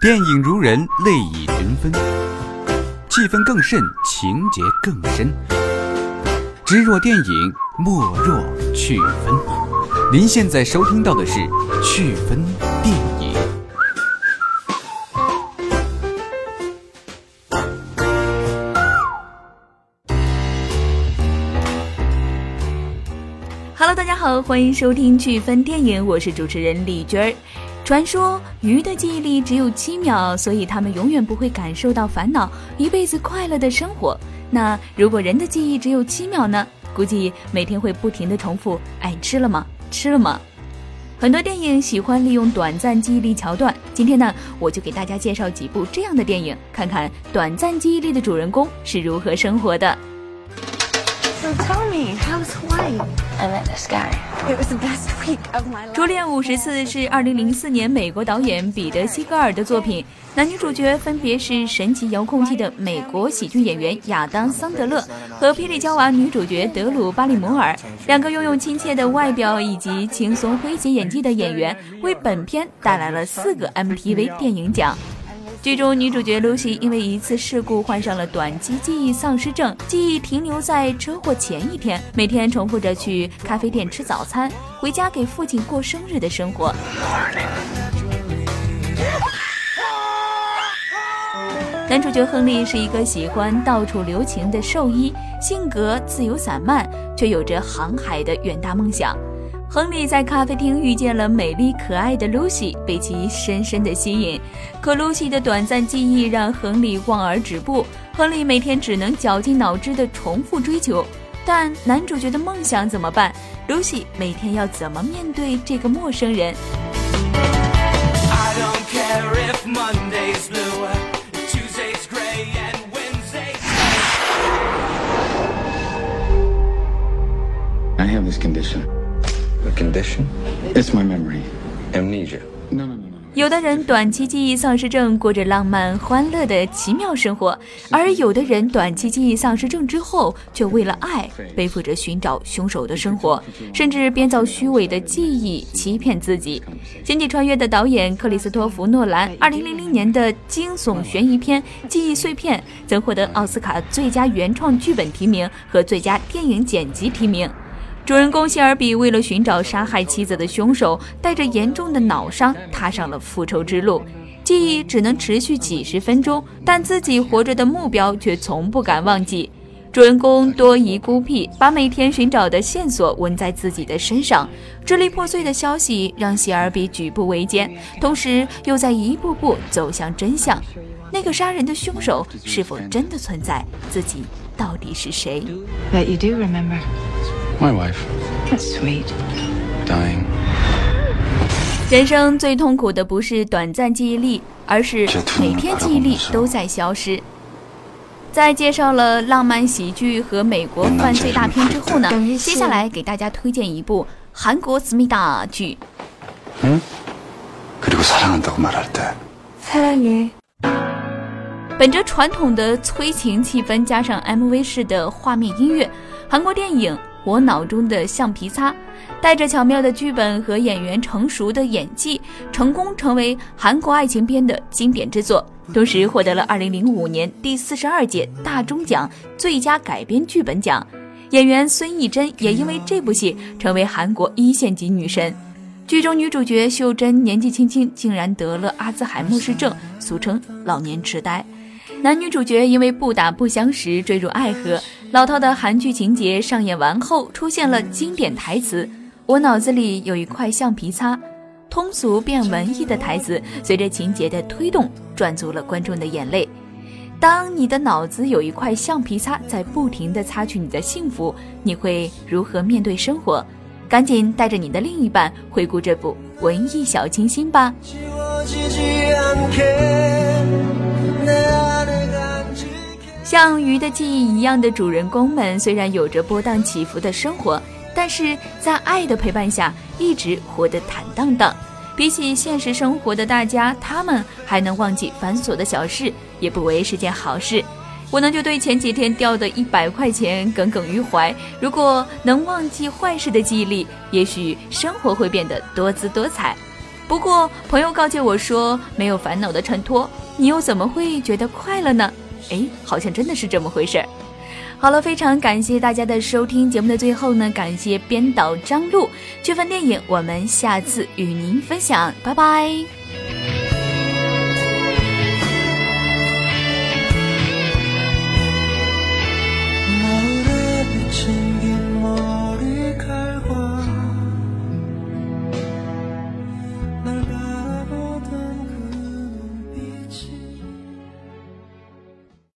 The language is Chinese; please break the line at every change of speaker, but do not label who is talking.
电影如人，泪已群分，气氛更甚，情节更深。知若电影，莫若趣分。您现在收听到的是趣分
Hello，大家好，欢迎收听趣分电影，我是主持人李娟儿。传说鱼的记忆力只有七秒，所以它们永远不会感受到烦恼，一辈子快乐的生活。那如果人的记忆只有七秒呢？估计每天会不停的重复：哎，吃了吗？吃了吗？很多电影喜欢利用短暂记忆力桥段。今天呢，我就给大家介绍几部这样的电影，看看短暂记忆力的主人公是如何生活的。
Tell me, how's Hawaii?
I met this guy.
It was the best week of my life.
初恋五十次是二零零四年美国导演彼得·西格尔的作品，男女主角分别是神奇遥控器的美国喜剧演员亚当·桑德勒和霹雳娇娃女主角德鲁·巴里摩尔。两个拥有亲切的外表以及轻松诙谐演技的演员，为本片带来了四个 MTV 电影奖。剧中女主角 Lucy 因为一次事故患上了短期记忆丧失症，记忆停留在车祸前一天，每天重复着去咖啡店吃早餐，回家给父亲过生日的生活。男主角亨利是一个喜欢到处留情的兽医，性格自由散漫，却有着航海的远大梦想。亨利在咖啡厅遇见了美丽可爱的露西，被其深深的吸引。可露西的短暂记忆让亨利望而止步，亨利每天只能绞尽脑汁的重复追求。但男主角的梦想怎么办？露西每天要怎么面对这个陌生人
？I don't care if Monday's blue, Tuesday's gray, and Wednesday's
I have this condition.
A condition?
It's my memory.
Amnesia.
No, no, no, no.
有的人短期记忆丧失症过着浪漫欢乐的奇妙生活，而有的人短期记忆丧失症之后，却为了爱背负着寻找凶手的生活，甚至编造虚伪的记忆欺骗自己。《星际穿越》的导演克里斯托弗·诺兰2000年的惊悚悬疑片《记忆碎片》曾获得奥斯卡最佳原创剧本提名和最佳电影剪辑提名。主人公谢尔比为了寻找杀害妻子的凶手，带着严重的脑伤踏上了复仇之路。记忆只能持续几十分钟，但自己活着的目标却从不敢忘记。主人公多疑孤僻，把每天寻找的线索纹在自己的身上。支离破碎的消息让谢尔比举步维艰，同时又在一步步走向真相。那个杀人的凶手是否真的存在？自己到底是谁
？Bet you do remember.
My wife.
That's sweet.
Dying.
人生最痛苦的不是短暂记忆力，而是每天记忆力都在消失。在介绍了浪漫喜剧和美国犯罪大片之后呢，接下来给大家推荐一部韩国思密达剧。
嗯，그리고사랑한다고말할때
사랑 해。
本着传统的催情气氛，加上 MV 式的画面音乐，韩国电影我脑中的橡皮擦》带着巧妙的剧本和演员成熟的演技，成功成为韩国爱情片的经典之作，同时获得了2005年第四十二届大钟奖最佳改编剧本奖。演员孙艺珍也因为这部戏成为韩国一线级女神。剧中女主角秀珍年纪轻轻竟然得了阿兹海默氏症，俗称老年痴呆。男女主角因为不打不相识坠入爱河，老套的韩剧情节上演完后，出现了经典台词：“我脑子里有一块橡皮擦。”通俗变文艺的台词，随着情节的推动，赚足了观众的眼泪。当你的脑子有一块橡皮擦在不停地擦去你的幸福，你会如何面对生活？赶紧带着你的另一半回顾这部文艺小清新吧。鱼的记忆一样的主人公们，虽然有着波荡起伏的生活，但是在爱的陪伴下，一直活得坦荡荡。比起现实生活的大家，他们还能忘记繁琐的小事，也不为是件好事。我呢就对前几天掉的一百块钱耿耿于怀。如果能忘记坏事的记忆力，也许生活会变得多姿多彩。不过朋友告诫我说，没有烦恼的衬托，你又怎么会觉得快乐呢？哎，好像真的是这么回事儿。好了，非常感谢大家的收听。节目的最后呢，感谢编导张璐。这份电影，我们下次与您分享，拜拜。